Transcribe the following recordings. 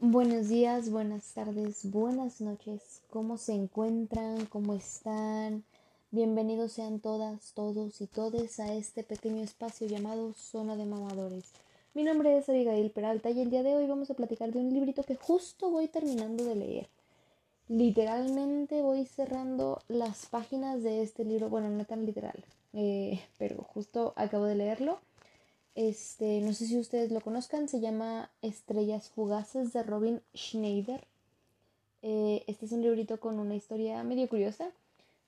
Buenos días, buenas tardes, buenas noches. ¿Cómo se encuentran? ¿Cómo están? Bienvenidos sean todas, todos y todes a este pequeño espacio llamado Zona de Mamadores. Mi nombre es Abigail Peralta y el día de hoy vamos a platicar de un librito que justo voy terminando de leer. Literalmente voy cerrando las páginas de este libro, bueno, no tan literal, eh, pero justo acabo de leerlo este, no sé si ustedes lo conozcan, se llama Estrellas Fugaces de Robin Schneider. Eh, este es un librito con una historia medio curiosa,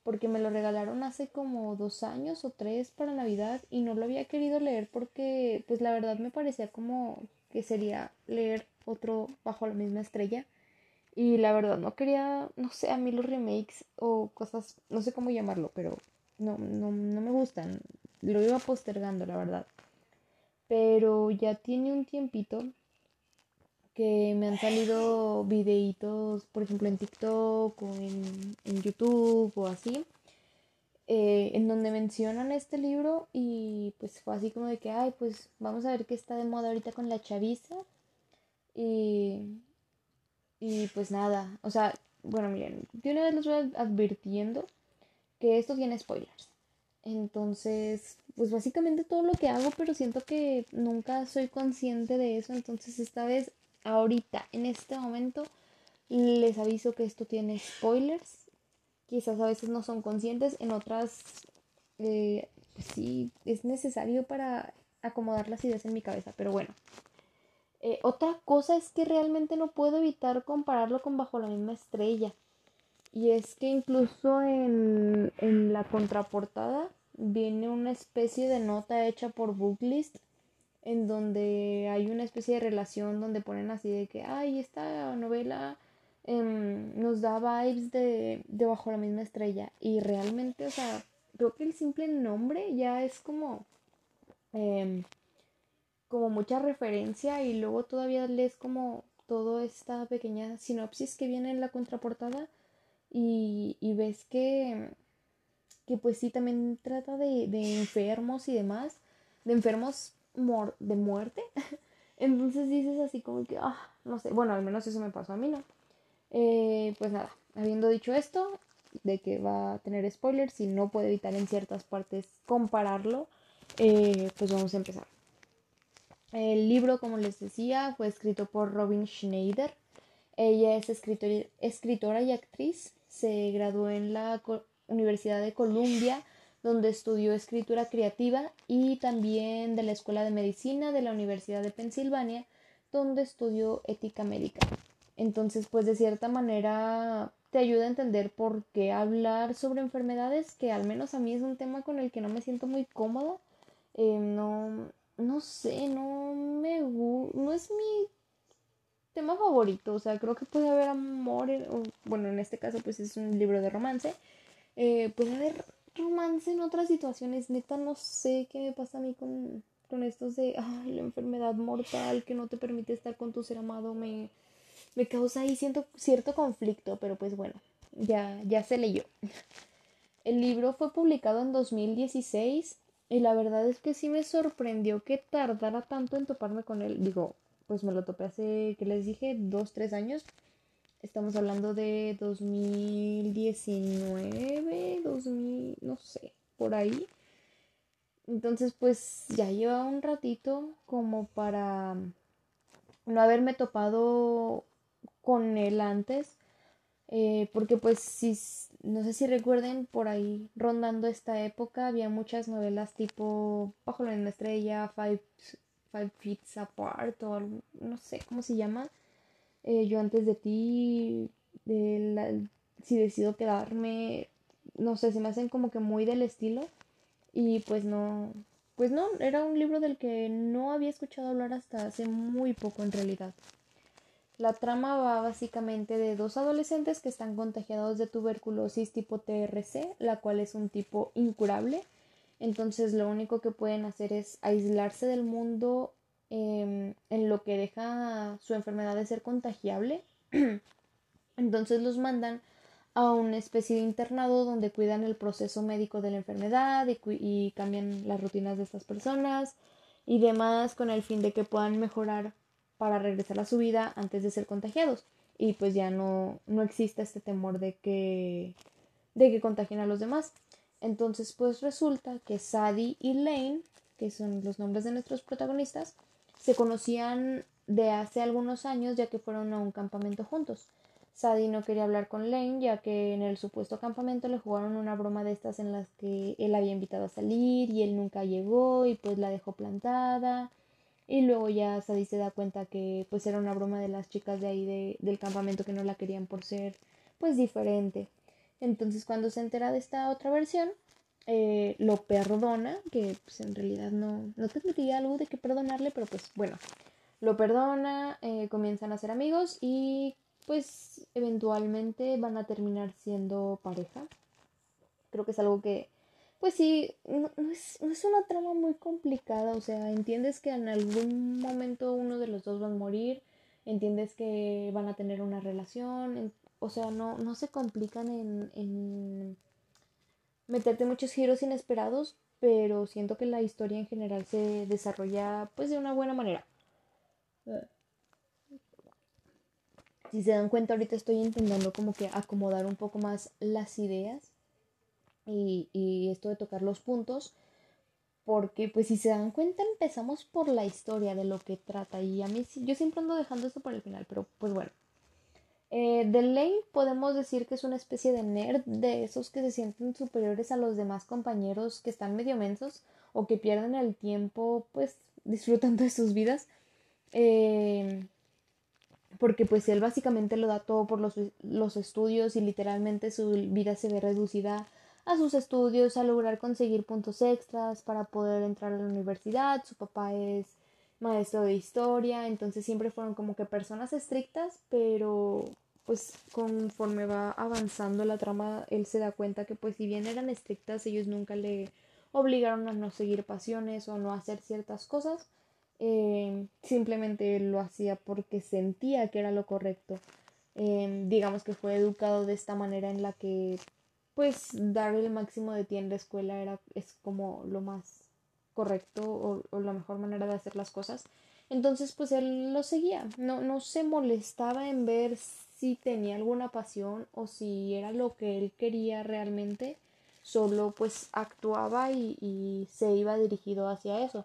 porque me lo regalaron hace como dos años o tres para Navidad y no lo había querido leer porque, pues la verdad me parecía como que sería leer otro bajo la misma estrella. Y la verdad no quería, no sé, a mí los remakes o cosas, no sé cómo llamarlo, pero no, no, no me gustan. Lo iba postergando, la verdad pero ya tiene un tiempito que me han salido videitos, por ejemplo, en TikTok o en, YouTube o así, eh, en donde mencionan este libro y pues fue así como de que, ay, pues vamos a ver qué está de moda ahorita con la chaviza. Y, y pues nada, o sea, bueno, miren, de una vez les voy advirtiendo que esto tiene spoilers. Entonces, pues básicamente todo lo que hago, pero siento que nunca soy consciente de eso. Entonces, esta vez, ahorita, en este momento, les aviso que esto tiene spoilers. Quizás a veces no son conscientes, en otras, eh, pues sí, es necesario para acomodar las ideas en mi cabeza. Pero bueno. Eh, otra cosa es que realmente no puedo evitar compararlo con Bajo la misma estrella. Y es que incluso en, en la contraportada viene una especie de nota hecha por Booklist en donde hay una especie de relación donde ponen así de que, ay, esta novela em, nos da vibes de, de bajo la misma estrella. Y realmente, o sea, creo que el simple nombre ya es como, em, como mucha referencia y luego todavía lees como toda esta pequeña sinopsis que viene en la contraportada y, ves que que pues sí también trata de, enfermos y demás, de enfermos de muerte. Entonces dices así como que, ah, no sé, bueno, al menos eso me pasó a mí, ¿no? Eh, pues nada, habiendo dicho esto, de que va a tener spoilers y no puede evitar en ciertas partes compararlo, eh, pues vamos a empezar. El libro, como les decía, fue escrito por Robin Schneider. Ella es escritora y actriz. Se graduó en la Universidad de Columbia, donde estudió escritura creativa, y también de la Escuela de Medicina de la Universidad de Pensilvania, donde estudió ética médica. Entonces, pues de cierta manera te ayuda a entender por qué hablar sobre enfermedades, que al menos a mí es un tema con el que no me siento muy cómoda. Eh, no, no sé, no me no es mi tema favorito. O sea, creo que puede haber amor, bueno, en este caso pues es un libro de romance, eh, puede haber romance en otras situaciones. Neta, no sé qué me pasa a mí con, con estos de ay, la enfermedad mortal que no te permite estar con tu ser amado. Me, me causa ahí siento, cierto conflicto, pero pues bueno, ya, ya se leyó. El libro fue publicado en 2016 y la verdad es que sí me sorprendió que tardara tanto en toparme con él. Digo, pues me lo topé hace, que les dije, dos, tres años. Estamos hablando de 2019, 2000, no sé, por ahí. Entonces, pues ya lleva un ratito como para no haberme topado con él antes. Eh, porque pues si, no sé si recuerden, por ahí rondando esta época había muchas novelas tipo Bajo la estrella, Five, Five Feet Apart o algo, no sé cómo se llama eh, yo antes de ti, si decido quedarme, no sé, se me hacen como que muy del estilo y pues no, pues no, era un libro del que no había escuchado hablar hasta hace muy poco en realidad. La trama va básicamente de dos adolescentes que están contagiados de tuberculosis tipo TRC, la cual es un tipo incurable. Entonces lo único que pueden hacer es aislarse del mundo Em, en lo que deja su enfermedad de ser contagiable. Entonces los mandan a una especie de internado donde cuidan el proceso médico de la enfermedad y, cambian las rutinas de estas personas y demás con el fin de que puedan mejorar para regresar a su vida antes de ser contagiados y pues ya no, no existe este temor de que, de que contagien a los demás. Entonces pues resulta que Sadie y Lane, que son los nombres de nuestros protagonistas, se conocían de hace algunos años ya que fueron a un campamento juntos. Sadie no quería hablar con Lane ya que en el supuesto campamento le jugaron una broma de estas en las que él había invitado a salir y él nunca llegó y pues la dejó plantada y luego ya Sadie se da cuenta que pues era una broma de las chicas de ahí del campamento que no la querían por ser pues diferente. Entonces cuando se entera de esta otra versión, eh, lo perdona, que pues en realidad no, no tendría algo de que perdonarle, pero pues bueno, lo perdona, eh, comienzan a ser amigos y pues eventualmente van a terminar siendo pareja. Creo que es algo que pues sí, no, es, no, es, una trama muy complicada, o sea, entiendes que en algún momento uno de los dos va a morir, entiendes que van a tener una relación, o sea, no, no se complican en, en meterte muchos giros inesperados, pero siento que la historia en general se desarrolla pues de una buena manera. Si se dan cuenta, ahorita estoy intentando como que acomodar un poco más las ideas y, esto de tocar los puntos, porque pues si se dan cuenta empezamos por la historia de lo que trata y a mí yo siempre ando dejando esto para el final, pero pues bueno. Eh, de Lane podemos decir que es una especie de nerd de esos que se sienten superiores a los demás compañeros que están medio mensos o que pierden el tiempo pues disfrutando de sus vidas. Eh, porque pues él básicamente lo da todo por los, los estudios y literalmente su vida se ve reducida a sus estudios, a lograr conseguir puntos extras para poder entrar a la universidad. Su papá es maestro de historia, entonces siempre fueron como que personas estrictas, pero pues conforme va avanzando la trama, él se da cuenta que pues si bien eran estrictas, ellos nunca le obligaron a no seguir pasiones o no hacer ciertas cosas, eh, simplemente lo hacía porque sentía que era lo correcto. Eh, digamos que fue educado de esta manera en la que pues dar el máximo de ti en la escuela era, es como lo más correcto o, la mejor manera de hacer las cosas. Entonces, pues él lo seguía, no, no se molestaba en ver si tenía alguna pasión o si era lo que él quería realmente, solo pues actuaba y, y se iba dirigido hacia eso.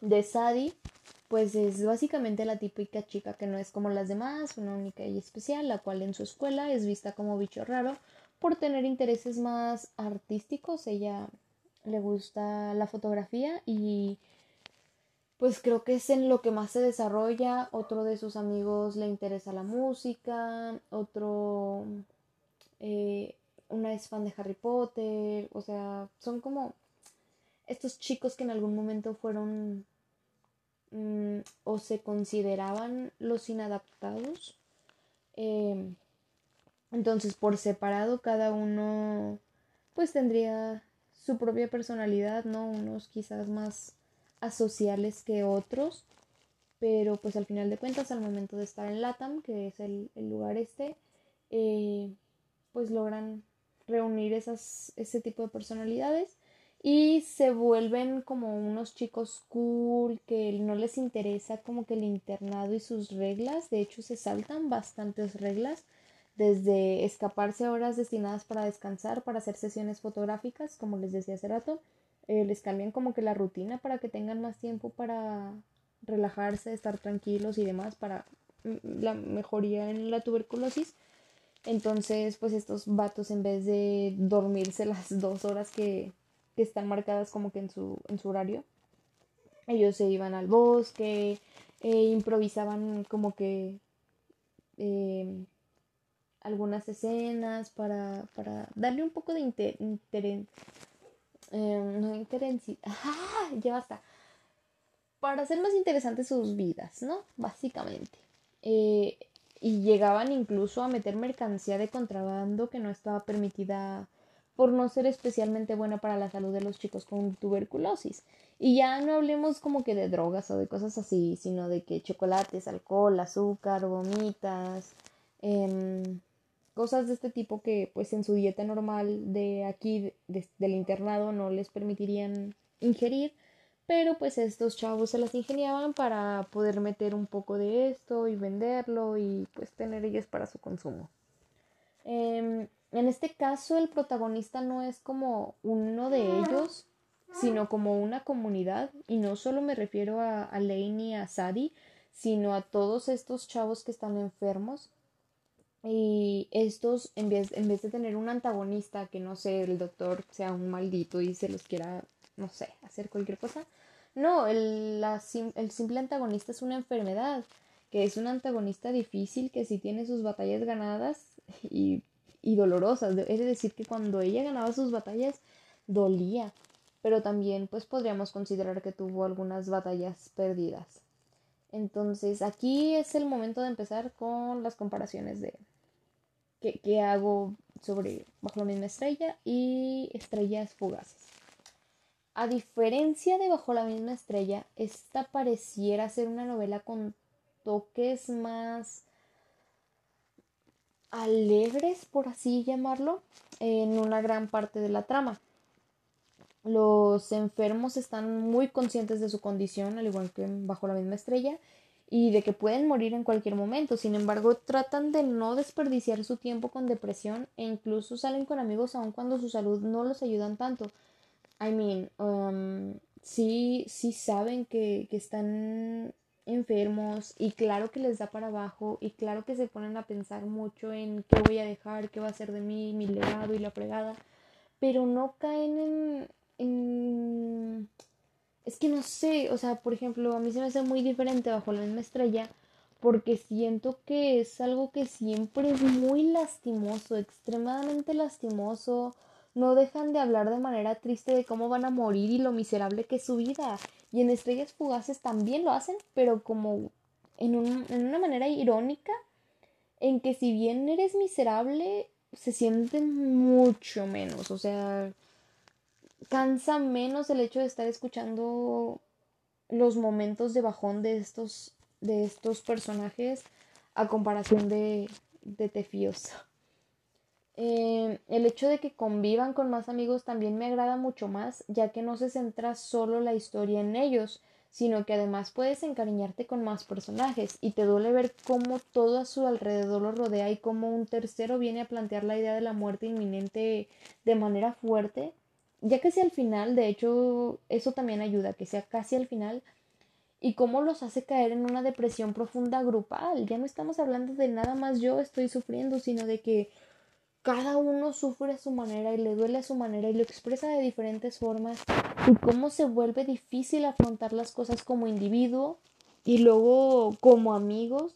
De Sadie, pues es básicamente la típica chica que no es como las demás, una única y especial, la cual en su escuela es vista como bicho raro por tener intereses más artísticos. Ella le gusta la fotografía y pues creo que es en lo que más se desarrolla. Otro de sus amigos le interesa la música, otro, eh, una es fan de Harry Potter, o sea, son como estos chicos que en algún momento fueron Mm, o se consideraban los inadaptados. Em, entonces, por separado, cada uno pues tendría su propia personalidad, ¿no? Unos quizás más asociales que otros, pero pues al final de cuentas, al momento de estar en LATAM, que es el, lugar este, eh, pues logran reunir esas, ese tipo de personalidades y se vuelven como unos chicos cool que no les interesa como que el internado y sus reglas, de hecho se saltan bastantes reglas, desde escaparse a horas destinadas para descansar, para hacer sesiones fotográficas, como les decía hace rato, eh, les cambian como que la rutina para que tengan más tiempo para relajarse, estar tranquilos y demás para mm, la mejoría en la tuberculosis. Entonces, pues estos vatos en vez de dormirse las dos horas que, están marcadas como que en su, horario. Ellos se iban al bosque, e improvisaban como que eh, algunas escenas para, para darle un poco de interés. Eh, no interés. ¡Ah! Ya basta. Para hacer más interesantes sus vidas, ¿no? Básicamente. Eh, y llegaban incluso a meter mercancía de contrabando que no estaba permitida por no ser especialmente buena para la salud de los chicos con tuberculosis. Y ya no hablemos como que de drogas o de cosas así, sino de que chocolates, alcohol, azúcar, gomitas, em, cosas de este tipo que pues en su dieta normal de aquí del internado no les permitirían ingerir, pero pues estos chavos se las ingeniaban para poder meter un poco de esto y venderlo y pues tener ellos para su consumo. Em, en este caso el protagonista no es como uno de ellos, sino como una comunidad y no solo me refiero a, a Lane y a Sadie, sino a todos estos chavos que están enfermos y estos, en vez, en vez de tener un antagonista, que no sé, el doctor sea un maldito y se los quiera, no sé, hacer cualquier cosa, no, el, la, el simple antagonista es una enfermedad, que es un antagonista difícil, que si tiene sus batallas ganadas y, y dolorosas, es decir, que cuando ella ganaba sus batallas, dolía, pero también pues podríamos considerar que tuvo algunas batallas perdidas. Entonces aquí es el momento de empezar con las comparaciones de que, hago sobre Bajo la misma estrella y Estrellas fugaces. A diferencia de Bajo la misma estrella, esta pareciera ser una novela con toques más alegres, por así llamarlo, en una gran parte de la trama. Los enfermos están muy conscientes de su condición, al igual que bajo la misma estrella, y de que pueden morir en cualquier momento. Sin embargo, tratan de no desperdiciar su tiempo con depresión e incluso salen con amigos aun cuando su salud no los ayudan tanto. I mean, um, sí, sí saben que, que están enfermos y claro que les da para abajo y claro que se ponen a pensar mucho en qué voy a dejar, qué va a ser de mí, mi legado y la fregada, pero no caen en Mm, es que no sé, o sea, por ejemplo, a mí se me hace muy diferente bajo la misma estrella porque siento que es algo que siempre es muy lastimoso, extremadamente lastimoso. No dejan de hablar de manera triste de cómo van a morir y lo miserable que es su vida. Y en Estrellas Fugaces también lo hacen, pero como en, un, en una manera irónica, en que si bien eres miserable, se sienten mucho menos. O sea, cansa menos el hecho de estar escuchando los momentos de bajón de estos, de estos personajes a comparación de, de. Eh, el hecho de que convivan con más amigos también me agrada mucho más, ya que no se centra solo la historia en ellos, sino que además puedes encariñarte con más personajes y te duele ver cómo todo a su alrededor lo rodea y cómo un tercero viene a plantear la idea de la muerte inminente de manera fuerte ya sea al final, de hecho, eso también ayuda, que sea casi al final, y cómo los hace caer en una depresión profunda grupal. Ya no estamos hablando de nada más yo estoy sufriendo, sino de que cada uno sufre a su manera y le duele a su manera y lo expresa de diferentes formas y cómo se vuelve difícil afrontar las cosas como individuo y luego como amigos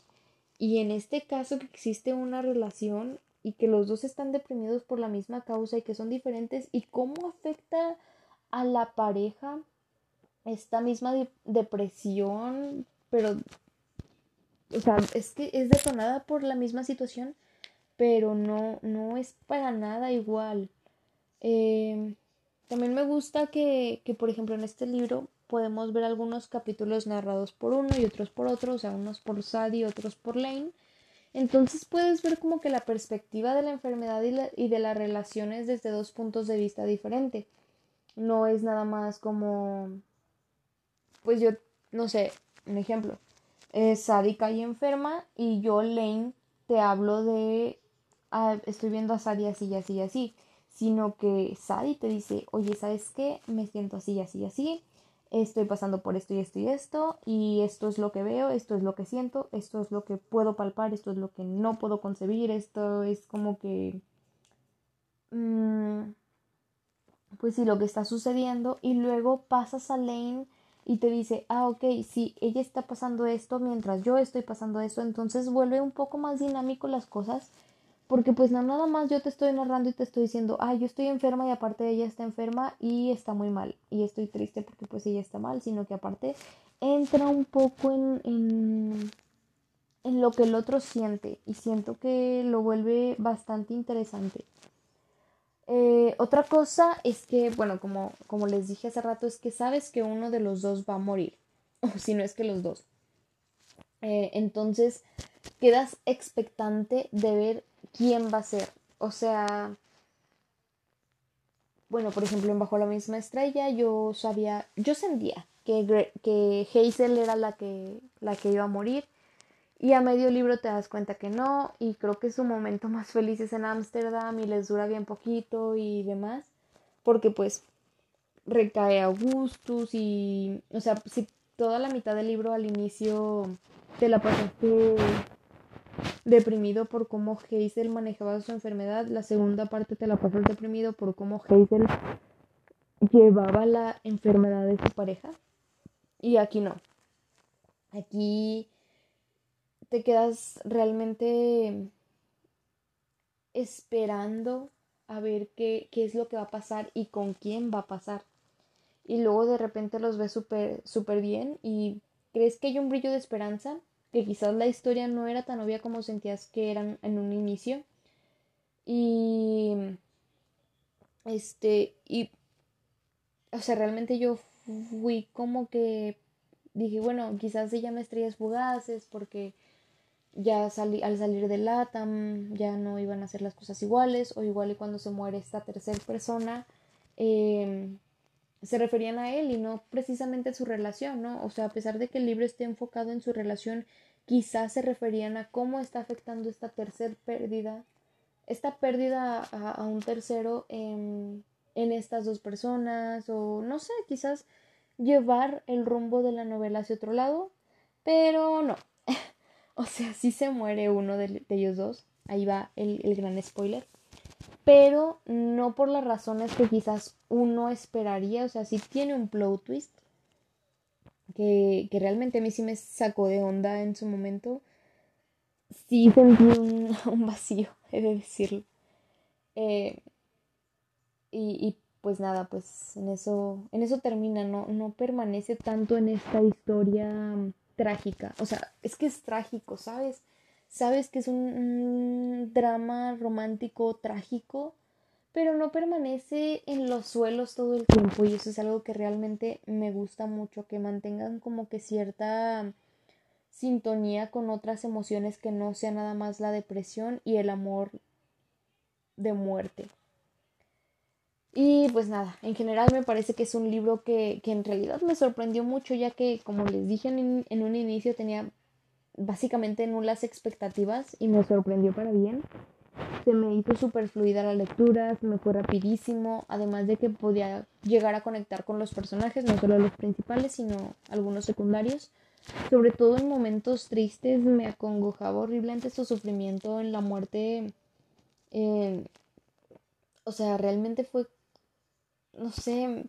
y en este caso que existe una relación y que los dos están deprimidos por la misma causa y que son diferentes y cómo afecta a la pareja esta misma depresión, pero, o sea, es que es detonada por la misma situación, pero no, no es para nada igual. Em, también me gusta que, que, por ejemplo, en este libro podemos ver algunos capítulos narrados por uno y otros por otro, o sea, unos por Sadie y otros por Lane entonces puedes ver como que la perspectiva de la enfermedad y, de las relaciones desde dos puntos de vista diferentes. No es nada más como, pues yo, no sé, un ejemplo. Eh, Sadie cae enferma y yo, Lane, te hablo de, ah, estoy viendo a Sadie así y así y así. Sino que Sadie te dice, oye, ¿sabes qué? Me siento así y así y así estoy pasando por esto y esto y esto, y esto es lo que veo, esto es lo que siento, esto es lo que puedo palpar, esto es lo que no puedo concebir, esto es como que... Mm, pues sí, lo que está sucediendo, y luego pasas a Lane y te dice, ah, ok, si ella está pasando esto mientras yo estoy pasando esto, entonces vuelve un poco más dinámico las cosas porque pues no, nada más yo te estoy narrando y te estoy diciendo, ay, yo estoy enferma y aparte ella está enferma y está muy mal. Y estoy triste porque pues ella está mal, sino que aparte entra un poco en, en, en lo que el otro siente y siento que lo vuelve bastante interesante. Eh, otra cosa es que, bueno, como, como les dije hace rato, es que sabes que uno de los dos va a morir, o si no es que los dos. Eh, entonces quedas expectante de ver quién va a ser. O sea, bueno, por ejemplo, en Bajo la misma estrella yo sabía, yo sentía que, que Hazel era la que, la que iba a morir. Y a medio libro te das cuenta que no, y creo que su momento más feliz es en Ámsterdam y les dura bien poquito y demás, porque pues recae Augustus y, o sea, si toda la mitad del libro al inicio te la pasaste deprimido por cómo Hazel manejaba su enfermedad, la segunda parte te la pasas deprimido por cómo Hazel llevaba la enfermedad de su pareja. Y aquí no. Aquí te quedas realmente esperando a ver qué, qué, es lo que va a pasar y con quién va a pasar. Y luego de repente los ves súper super bien y crees que hay un brillo de esperanza, que quizás la historia no era tan obvia como sentías que eran en un inicio. Y este, y o sea, realmente yo fui como que dije, bueno, quizás se llama estrellas fugaces porque ya salí, al salir de LATAM ya no iban a hacer las cosas iguales o igual y cuando se muere esta tercera persona em, se referían a él y no precisamente a su relación, ¿no? O sea, a pesar de que el libro esté enfocado en su relación, quizás se referían a cómo está afectando esta tercera pérdida, esta pérdida a, un tercero en, estas dos personas o no sé, quizás llevar el rumbo de la novela hacia otro lado, pero no. o sea, sí se muere uno de, ellos dos, ahí va el, gran spoiler, pero no por las razones que quizás uno esperaría, o sea, sí tiene un plot twist que, que realmente a mí sí me sacó de onda en su momento. Sí sentí un, un vacío, he de decirlo. Eh, y, pues nada, pues en eso, en eso termina, no, no permanece tanto en esta historia trágica. O sea, es que es trágico, ¿sabes? Sabes que es un, drama romántico trágico, pero no permanece en los suelos todo el tiempo y eso es algo que realmente me gusta mucho, que mantengan como que cierta sintonía con otras emociones que no sea nada más la depresión y el amor de muerte. Y pues nada, en general me parece que es un libro que, que en realidad me sorprendió mucho ya que, como les dije en, en un inicio, tenía básicamente nulas expectativas y me sorprendió para bien. Se me hizo súper fluida la lectura, se me fue rapidísimo, además de que podía llegar a conectar con los personajes, no solo los principales, sino algunos secundarios. Sobre todo en momentos tristes me acongojaba horriblemente su sufrimiento en la muerte. Eh, o sea, realmente fue no sé,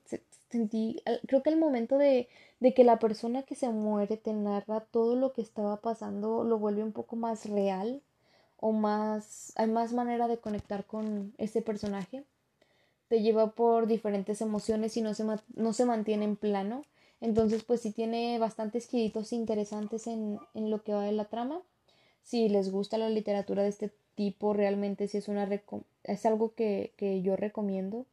sentí, creo que el momento de, de que la persona que se muere te narra todo lo que estaba pasando lo vuelve un poco más real o más, hay más manera de conectar con ese personaje. Te lleva por diferentes emociones y no se, no se mantiene en plano. Entonces, pues sí tiene bastantes giritos interesantes en, en lo que va de la trama. Si les gusta la literatura de este tipo, realmente sí es, una es algo que, que yo recomiendo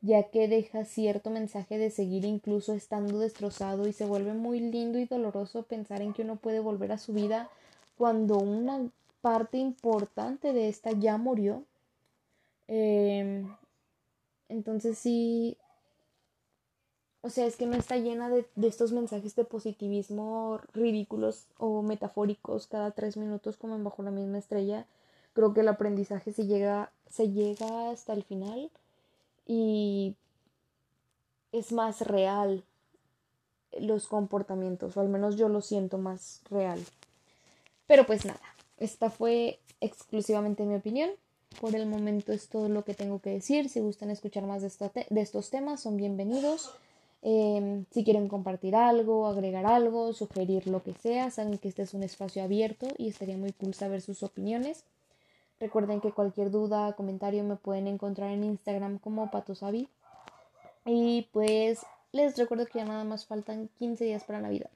ya que deja cierto mensaje de seguir incluso estando destrozado y se vuelve muy lindo y doloroso pensar en que uno puede volver a su vida cuando una parte importante de esta ya murió. Em, entonces sí, o sea, es que no está llena de, de, estos mensajes de positivismo ridículos o metafóricos cada tres minutos como en Bajo la misma estrella. Creo que el aprendizaje se llega, se llega hasta el final y es más real los comportamientos, o al menos yo lo siento más real. Pero pues nada, esta fue exclusivamente mi opinión. Por el momento es todo lo que tengo que decir. Si gustan escuchar más de, de estos temas, son bienvenidos. Em, si quieren compartir algo, agregar algo, sugerir lo que sea, saben que este es un espacio abierto y estaría muy cool saber sus opiniones. Recuerden que cualquier duda, comentario me pueden encontrar en Instagram como patosabi. Y pues les recuerdo que ya nada más faltan 15 días para Navidad.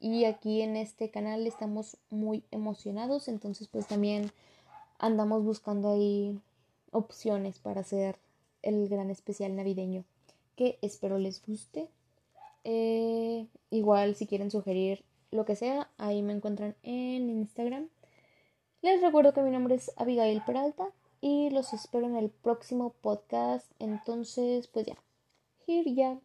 Y aquí en este canal estamos muy emocionados, entonces pues también andamos buscando ahí opciones para hacer el gran especial navideño que espero les guste. Eh, igual si quieren sugerir lo que sea, ahí me encuentran en Instagram les recuerdo que mi nombre es Abigail Peralta y los espero en el próximo podcast. Entonces, pues ya, here ya.